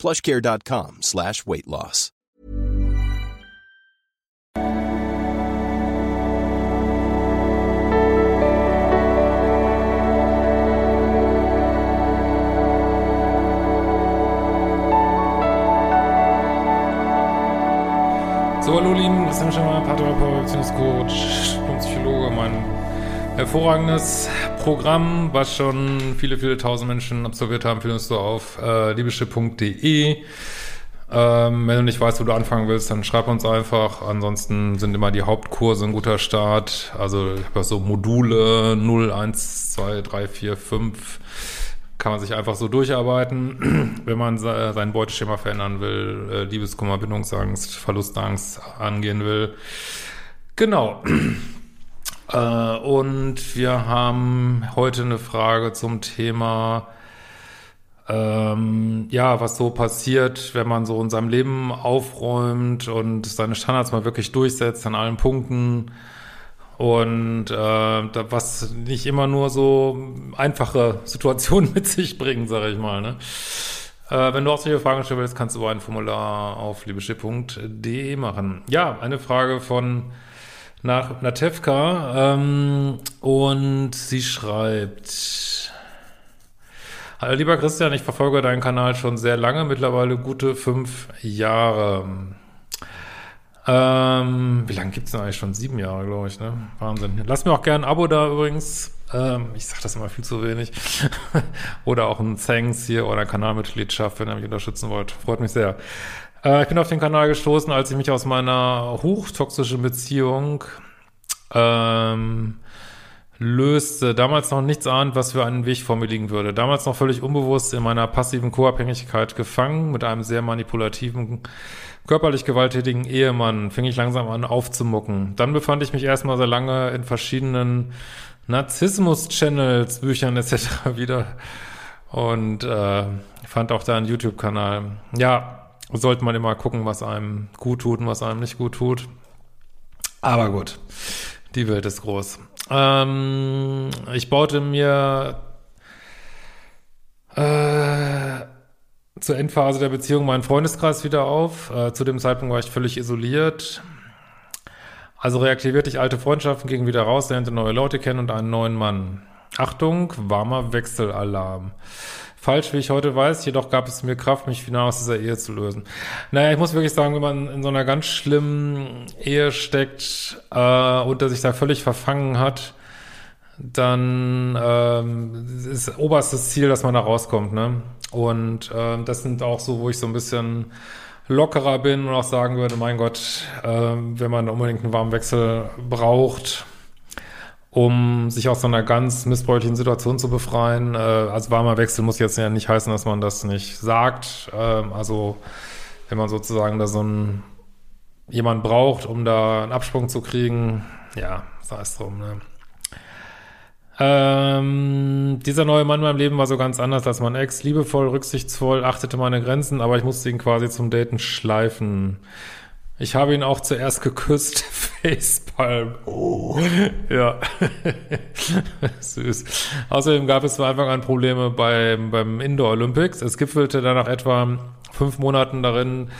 plushcare.com slash weight loss. So, hallo lieben, Christian Schimmer, Paartherapeut, Beziehungscoach Psychologe. Mein hervorragendes Programm, was schon viele, viele tausend Menschen absolviert haben, findest du auf äh, liebeschiff.de. Ähm, wenn du nicht weißt, wo du anfangen willst, dann schreib uns einfach. Ansonsten sind immer die Hauptkurse ein guter Start. Also ich habe so Module 0, 1, 2, 3, 4, 5 kann man sich einfach so durcharbeiten, wenn man sein Beuteschema verändern will, äh, Liebeskummer, Bindungsangst, Verlustangst angehen will. Genau. Äh, und wir haben heute eine Frage zum Thema, ähm, ja, was so passiert, wenn man so in seinem Leben aufräumt und seine Standards mal wirklich durchsetzt an allen Punkten und äh, was nicht immer nur so einfache Situationen mit sich bringen, sage ich mal. Ne? Äh, wenn du auch solche Fragen stellen willst, kannst du ein Formular auf liebeschiff.de machen. Ja, eine Frage von nach Natevka ähm, und sie schreibt Hallo lieber Christian, ich verfolge deinen Kanal schon sehr lange, mittlerweile gute fünf Jahre. Ähm, wie lange gibt's denn eigentlich schon? Sieben Jahre, glaube ich, ne? Wahnsinn. Lass mir auch gerne ein Abo da übrigens. Ähm, ich sag das immer viel zu wenig. oder auch ein Thanks hier oder Kanalmitgliedschaft, wenn ihr mich unterstützen wollt. Freut mich sehr. Äh, ich bin auf den Kanal gestoßen, als ich mich aus meiner hochtoxischen Beziehung ähm, löste. Damals noch nichts ahnt, was für einen Weg vor mir liegen würde. Damals noch völlig unbewusst in meiner passiven Co-Abhängigkeit gefangen, mit einem sehr manipulativen, körperlich gewalttätigen Ehemann, fing ich langsam an aufzumucken. Dann befand ich mich erstmal sehr lange in verschiedenen Narzissmus-Channels, Büchern etc. wieder und äh, fand auch da einen YouTube-Kanal. Ja, sollte man immer gucken, was einem gut tut und was einem nicht gut tut. Aber gut, die Welt ist groß. Ähm, ich baute mir äh, zur Endphase der Beziehung meinen Freundeskreis wieder auf. Äh, zu dem Zeitpunkt war ich völlig isoliert. Also reaktivierte ich alte Freundschaften, ging wieder raus, lernte neue Leute kennen und einen neuen Mann. Achtung, warmer Wechselalarm. Falsch, wie ich heute weiß, jedoch gab es mir Kraft, mich final aus dieser Ehe zu lösen. Naja, ich muss wirklich sagen, wenn man in so einer ganz schlimmen Ehe steckt äh, und der sich da völlig verfangen hat, dann ähm, ist oberstes Ziel, dass man da rauskommt. Ne? Und äh, das sind auch so, wo ich so ein bisschen lockerer bin und auch sagen würde, mein Gott, äh, wenn man unbedingt einen warmen Wechsel braucht, um sich aus so einer ganz missbräuchlichen Situation zu befreien. Äh, also warmer Wechsel muss jetzt ja nicht heißen, dass man das nicht sagt. Äh, also wenn man sozusagen da so ein jemand braucht, um da einen Absprung zu kriegen, ja, sei es drum. Ne? Ähm, dieser neue Mann in meinem Leben war so ganz anders als mein Ex. Liebevoll, rücksichtsvoll, achtete meine Grenzen, aber ich musste ihn quasi zum Daten schleifen. Ich habe ihn auch zuerst geküsst. Facepalm. Oh. Ja. Süß. Außerdem gab es von Anfang an Probleme beim, beim Indoor Olympics. Es gipfelte dann nach etwa fünf Monaten darin,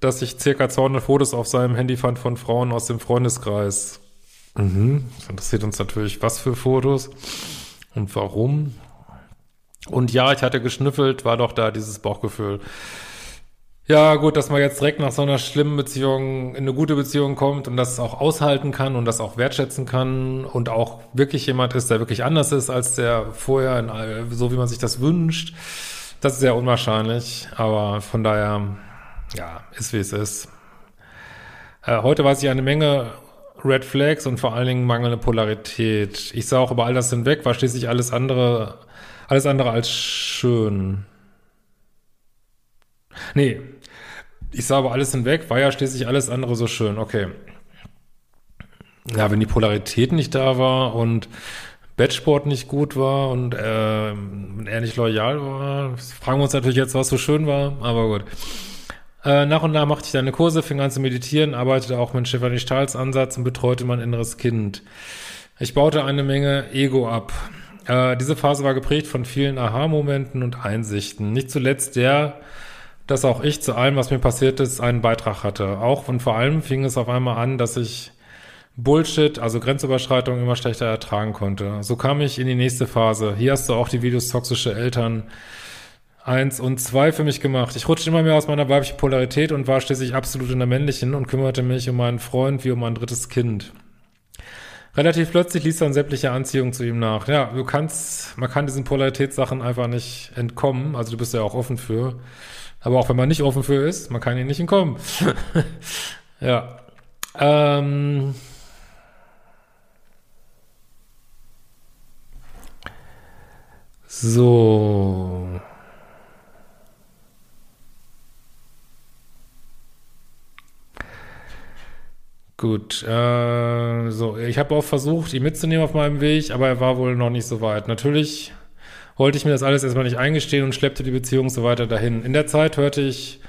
dass ich circa 200 Fotos auf seinem Handy fand von Frauen aus dem Freundeskreis. Mhm. Das interessiert uns natürlich, was für Fotos und warum. Und ja, ich hatte geschnüffelt, war doch da dieses Bauchgefühl. Ja, gut, dass man jetzt direkt nach so einer schlimmen Beziehung in eine gute Beziehung kommt und das auch aushalten kann und das auch wertschätzen kann und auch wirklich jemand ist, der wirklich anders ist als der vorher, so wie man sich das wünscht. Das ist sehr unwahrscheinlich, aber von daher, ja, ist wie es ist. Äh, heute weiß ich eine Menge Red Flags und vor allen Dingen mangelnde Polarität. Ich sah auch über all das hinweg, war schließlich alles andere, alles andere als schön. Nee, ich sah aber alles hinweg, war ja schließlich alles andere so schön. Okay. Ja, wenn die Polarität nicht da war und Bettsport nicht gut war und äh, er nicht loyal war, fragen wir uns natürlich jetzt, was so schön war, aber gut. Äh, nach und nach machte ich deine Kurse, fing an zu meditieren, arbeitete auch mit Stefanie Stahls Ansatz und betreute mein inneres Kind. Ich baute eine Menge Ego ab. Äh, diese Phase war geprägt von vielen Aha-Momenten und Einsichten. Nicht zuletzt der, dass auch ich zu allem, was mir passiert ist, einen Beitrag hatte. Auch und vor allem fing es auf einmal an, dass ich Bullshit, also Grenzüberschreitungen immer schlechter ertragen konnte. So kam ich in die nächste Phase. Hier hast du auch die Videos toxische Eltern eins und zwei für mich gemacht. Ich rutschte immer mehr aus meiner weiblichen Polarität und war schließlich absolut in der männlichen und kümmerte mich um meinen Freund wie um ein drittes Kind. Relativ plötzlich ließ dann sämtliche Anziehung zu ihm nach. Ja, du kannst, man kann diesen Polaritätssachen einfach nicht entkommen. Also du bist ja auch offen für. Aber auch wenn man nicht offen für ist, man kann ihn nicht entkommen. ja. Ähm. So. Gut, äh, so, ich habe auch versucht, ihn mitzunehmen auf meinem Weg, aber er war wohl noch nicht so weit. Natürlich wollte ich mir das alles erstmal nicht eingestehen und schleppte die Beziehung so weiter dahin. In der Zeit hörte ich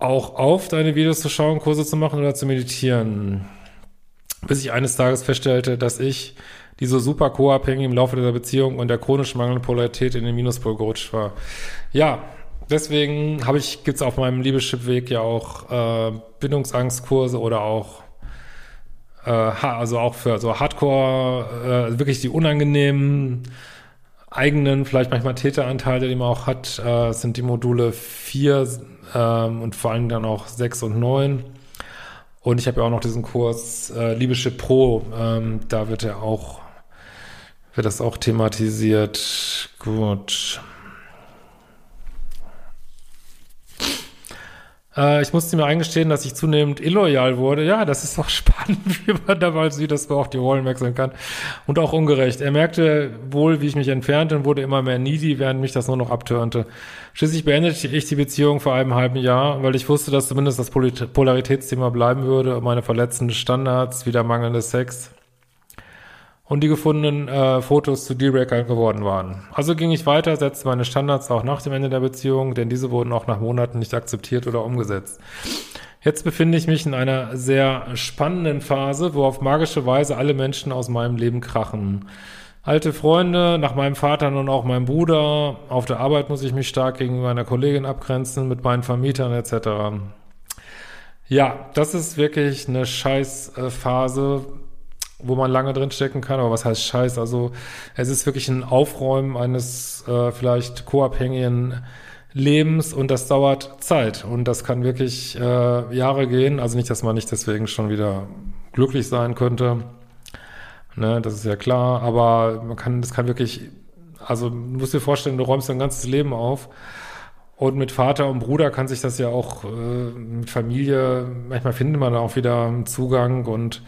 auch auf, deine Videos zu schauen, Kurse zu machen oder zu meditieren. Bis ich eines Tages feststellte, dass ich, die so super co-abhängig im Laufe dieser Beziehung und der chronisch mangelnden Polarität in den Minuspol gerutscht war. Ja, deswegen habe ich, gibt's auf meinem Liebeschip-Weg ja auch äh, Bindungsangstkurse oder auch äh, also auch für so Hardcore, äh, wirklich die unangenehmen eigenen, vielleicht manchmal Täteranteile, die man auch hat, äh, sind die Module 4 ähm, und vor allem dann auch 6 und 9. Und ich habe ja auch noch diesen Kurs äh, Liebeschip Pro, ähm, da wird er auch, wird das auch thematisiert. Gut. Äh, ich musste mir eingestehen, dass ich zunehmend illoyal wurde. Ja, das ist doch spannend, wie man da mal sieht, dass man auch die Rollen wechseln kann. Und auch ungerecht. Er merkte wohl, wie ich mich entfernte und wurde immer mehr needy, während mich das nur noch abtörnte. Schließlich beendete ich die Beziehung vor einem halben Jahr, weil ich wusste, dass zumindest das Polaritätsthema bleiben würde, meine verletzenden Standards, wieder mangelnde Sex und die gefundenen äh, Fotos zu Dealbreakern geworden waren. Also ging ich weiter, setzte meine Standards auch nach dem Ende der Beziehung, denn diese wurden auch nach Monaten nicht akzeptiert oder umgesetzt. Jetzt befinde ich mich in einer sehr spannenden Phase, wo auf magische Weise alle Menschen aus meinem Leben krachen. Alte Freunde, nach meinem Vater und auch meinem Bruder, auf der Arbeit muss ich mich stark gegenüber einer Kollegin abgrenzen, mit meinen Vermietern etc. Ja, das ist wirklich eine scheiß Phase, wo man lange drin stecken kann, aber was heißt Scheiß? Also es ist wirklich ein Aufräumen eines äh, vielleicht co-abhängigen Lebens und das dauert Zeit und das kann wirklich äh, Jahre gehen. Also nicht, dass man nicht deswegen schon wieder glücklich sein könnte. Ne, das ist ja klar, aber man kann, das kann wirklich, also du musst dir vorstellen, du räumst dein ganzes Leben auf und mit Vater und Bruder kann sich das ja auch äh, mit Familie, manchmal findet man da auch wieder einen Zugang und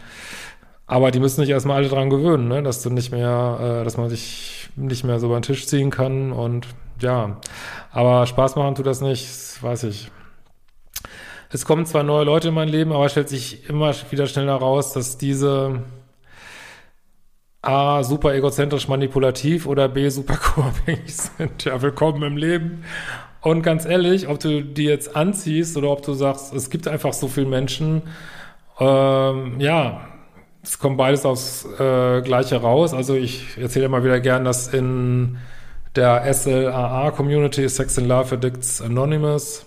aber die müssen sich erstmal alle dran gewöhnen, ne? dass du nicht mehr, äh, dass man sich nicht mehr so über den Tisch ziehen kann und ja. Aber Spaß machen tut das nicht, weiß ich. Es kommen zwar neue Leute in mein Leben, aber es stellt sich immer wieder schneller raus, dass diese A, super egozentrisch manipulativ oder B, super co-abhängig sind. Ja, willkommen im Leben. Und ganz ehrlich, ob du die jetzt anziehst oder ob du sagst, es gibt einfach so viele Menschen, ähm, ja, es kommt beides aufs äh, Gleiche raus. Also ich erzähle immer wieder gern, dass in der SLAA-Community, Sex and Love Addicts Anonymous,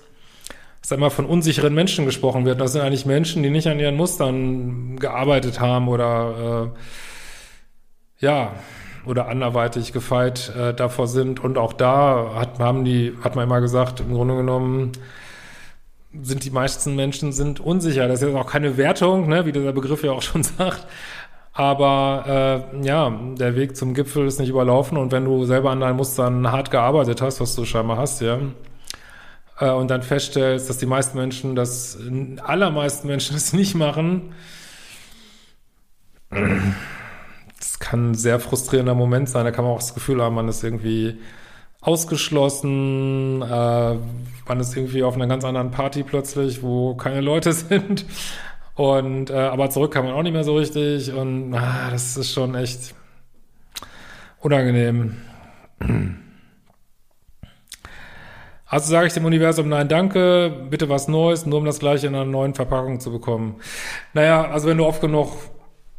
dass immer von unsicheren Menschen gesprochen wird. Das sind eigentlich Menschen, die nicht an ihren Mustern gearbeitet haben oder äh, ja, oder anderweitig gefeit äh, davor sind. Und auch da hat, haben die, hat man immer gesagt, im Grunde genommen, sind die meisten Menschen sind unsicher. Das ist jetzt auch keine Wertung, ne, wie dieser Begriff ja auch schon sagt. Aber äh, ja, der Weg zum Gipfel ist nicht überlaufen und wenn du selber an deinen Mustern hart gearbeitet hast, was du scheinbar hast, ja, äh, und dann feststellst, dass die meisten Menschen das, allermeisten Menschen das nicht machen, das kann ein sehr frustrierender Moment sein. Da kann man auch das Gefühl haben, man ist irgendwie ausgeschlossen, äh, man ist irgendwie auf einer ganz anderen Party plötzlich, wo keine Leute sind. Und äh, aber zurück kann man auch nicht mehr so richtig. Und ah, das ist schon echt unangenehm. Also sage ich dem Universum, nein, danke, bitte was Neues, nur um das gleiche in einer neuen Verpackung zu bekommen. Naja, also wenn du oft genug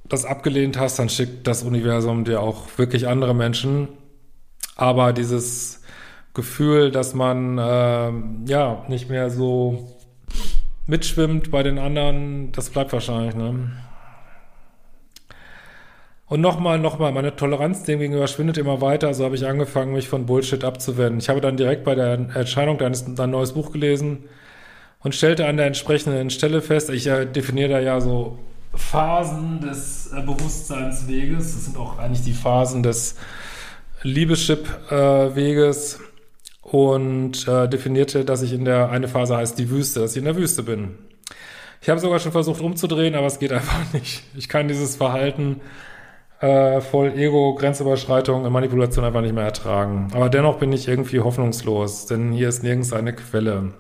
das abgelehnt hast, dann schickt das Universum dir auch wirklich andere Menschen. Aber dieses Gefühl, dass man äh, ja nicht mehr so mitschwimmt bei den anderen, das bleibt wahrscheinlich, ne? Und nochmal, nochmal, meine Toleranz dem gegenüber schwindet immer weiter, also habe ich angefangen, mich von Bullshit abzuwenden. Ich habe dann direkt bei der Erscheinung deines dein neues Buch gelesen und stellte an der entsprechenden Stelle fest, ich äh, definiere da ja so Phasen des äh, Bewusstseinsweges, das sind auch eigentlich die Phasen des Liebeschip-Weges und äh, definierte, dass ich in der, eine Phase heißt die Wüste, dass ich in der Wüste bin. Ich habe sogar schon versucht umzudrehen, aber es geht einfach nicht. Ich kann dieses Verhalten äh, voll Ego, Grenzüberschreitung und Manipulation einfach nicht mehr ertragen. Aber dennoch bin ich irgendwie hoffnungslos, denn hier ist nirgends eine Quelle.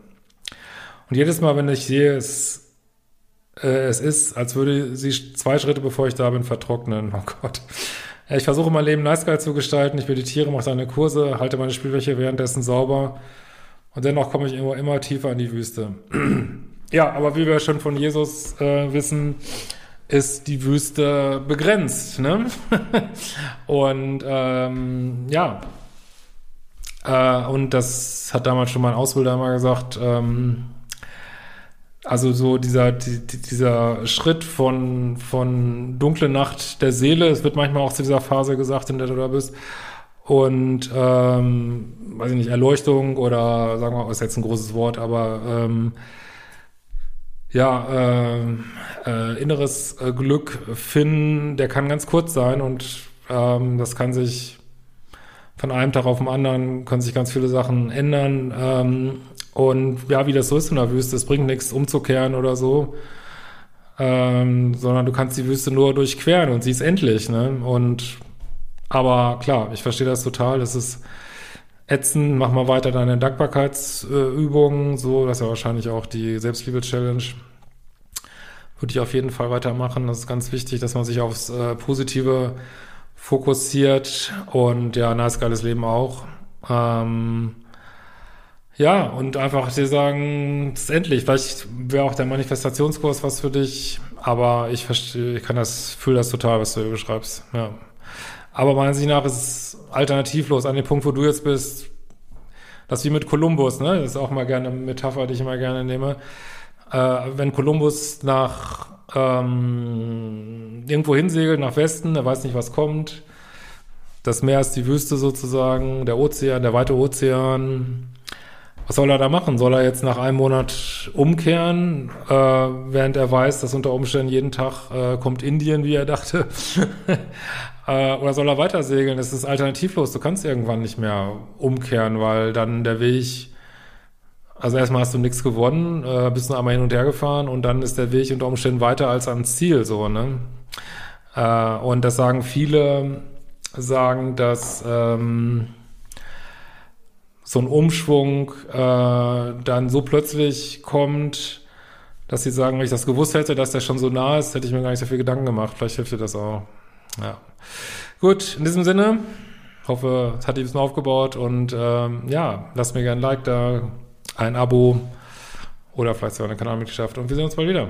Und jedes Mal, wenn ich sehe, es, äh, es ist, als würde sie zwei Schritte, bevor ich da bin, vertrocknen. Oh Gott. Ich versuche mein Leben nice zu gestalten, ich meditiere, mache seine Kurse, halte meine Spielwäsche währenddessen sauber und dennoch komme ich immer, immer tiefer in die Wüste. ja, aber wie wir schon von Jesus äh, wissen, ist die Wüste begrenzt. Ne? und ähm, ja, äh, und das hat damals schon mein Ausbilder mal gesagt, ähm, also so dieser, die, dieser Schritt von, von dunkle Nacht der Seele, es wird manchmal auch zu dieser Phase gesagt, in der du da bist, und ähm, weiß ich nicht, Erleuchtung oder sagen wir, ist jetzt ein großes Wort, aber ähm, ja, äh, äh, inneres äh, Glück finden, der kann ganz kurz sein und ähm, das kann sich von einem Tag auf den anderen, können sich ganz viele Sachen ändern. Ähm, und ja, wie das so ist in der Wüste, es bringt nichts umzukehren oder so, ähm, sondern du kannst die Wüste nur durchqueren und sie ist endlich. Ne? Und aber klar, ich verstehe das total. Das ist ätzend. Mach mal weiter deine Dankbarkeitsübungen. so, das ist ja wahrscheinlich auch die Selbstliebe-Challenge. Würde ich auf jeden Fall weitermachen. Das ist ganz wichtig, dass man sich aufs äh, Positive fokussiert und ja, nice, geiles Leben auch. Ähm, ja, und einfach dir sagen, es ist endlich. Vielleicht wäre auch der Manifestationskurs was für dich, aber ich verstehe, ich kann das, fühle das total, was du hier beschreibst. Ja. Aber meiner Ansicht nach ist es alternativlos an dem Punkt, wo du jetzt bist. Das ist wie mit Kolumbus, ne? Das ist auch mal gerne eine Metapher, die ich immer gerne nehme. Äh, wenn Kolumbus nach ähm, irgendwo hinsegelt, nach Westen, er weiß nicht, was kommt. Das Meer ist die Wüste sozusagen, der Ozean, der weite Ozean. Was soll er da machen? Soll er jetzt nach einem Monat umkehren, äh, während er weiß, dass unter Umständen jeden Tag äh, kommt Indien, wie er dachte? äh, oder soll er weiter segeln? Das ist alternativlos. Du kannst irgendwann nicht mehr umkehren, weil dann der Weg, also erstmal hast du nichts gewonnen, äh, bist nur einmal hin und her gefahren und dann ist der Weg unter Umständen weiter als ans Ziel, so, ne? Äh, und das sagen viele, sagen, dass, ähm, so ein Umschwung äh, dann so plötzlich kommt, dass sie sagen, wenn ich das gewusst hätte, dass der schon so nah ist, hätte ich mir gar nicht so viel Gedanken gemacht. Vielleicht hilft dir das auch. Ja. Gut, in diesem Sinne, hoffe, es hat dich ein bisschen aufgebaut und ähm, ja, lasst mir gerne ein Like da, ein Abo oder vielleicht sogar eine Kanalmitgliedschaft und wir sehen uns bald wieder.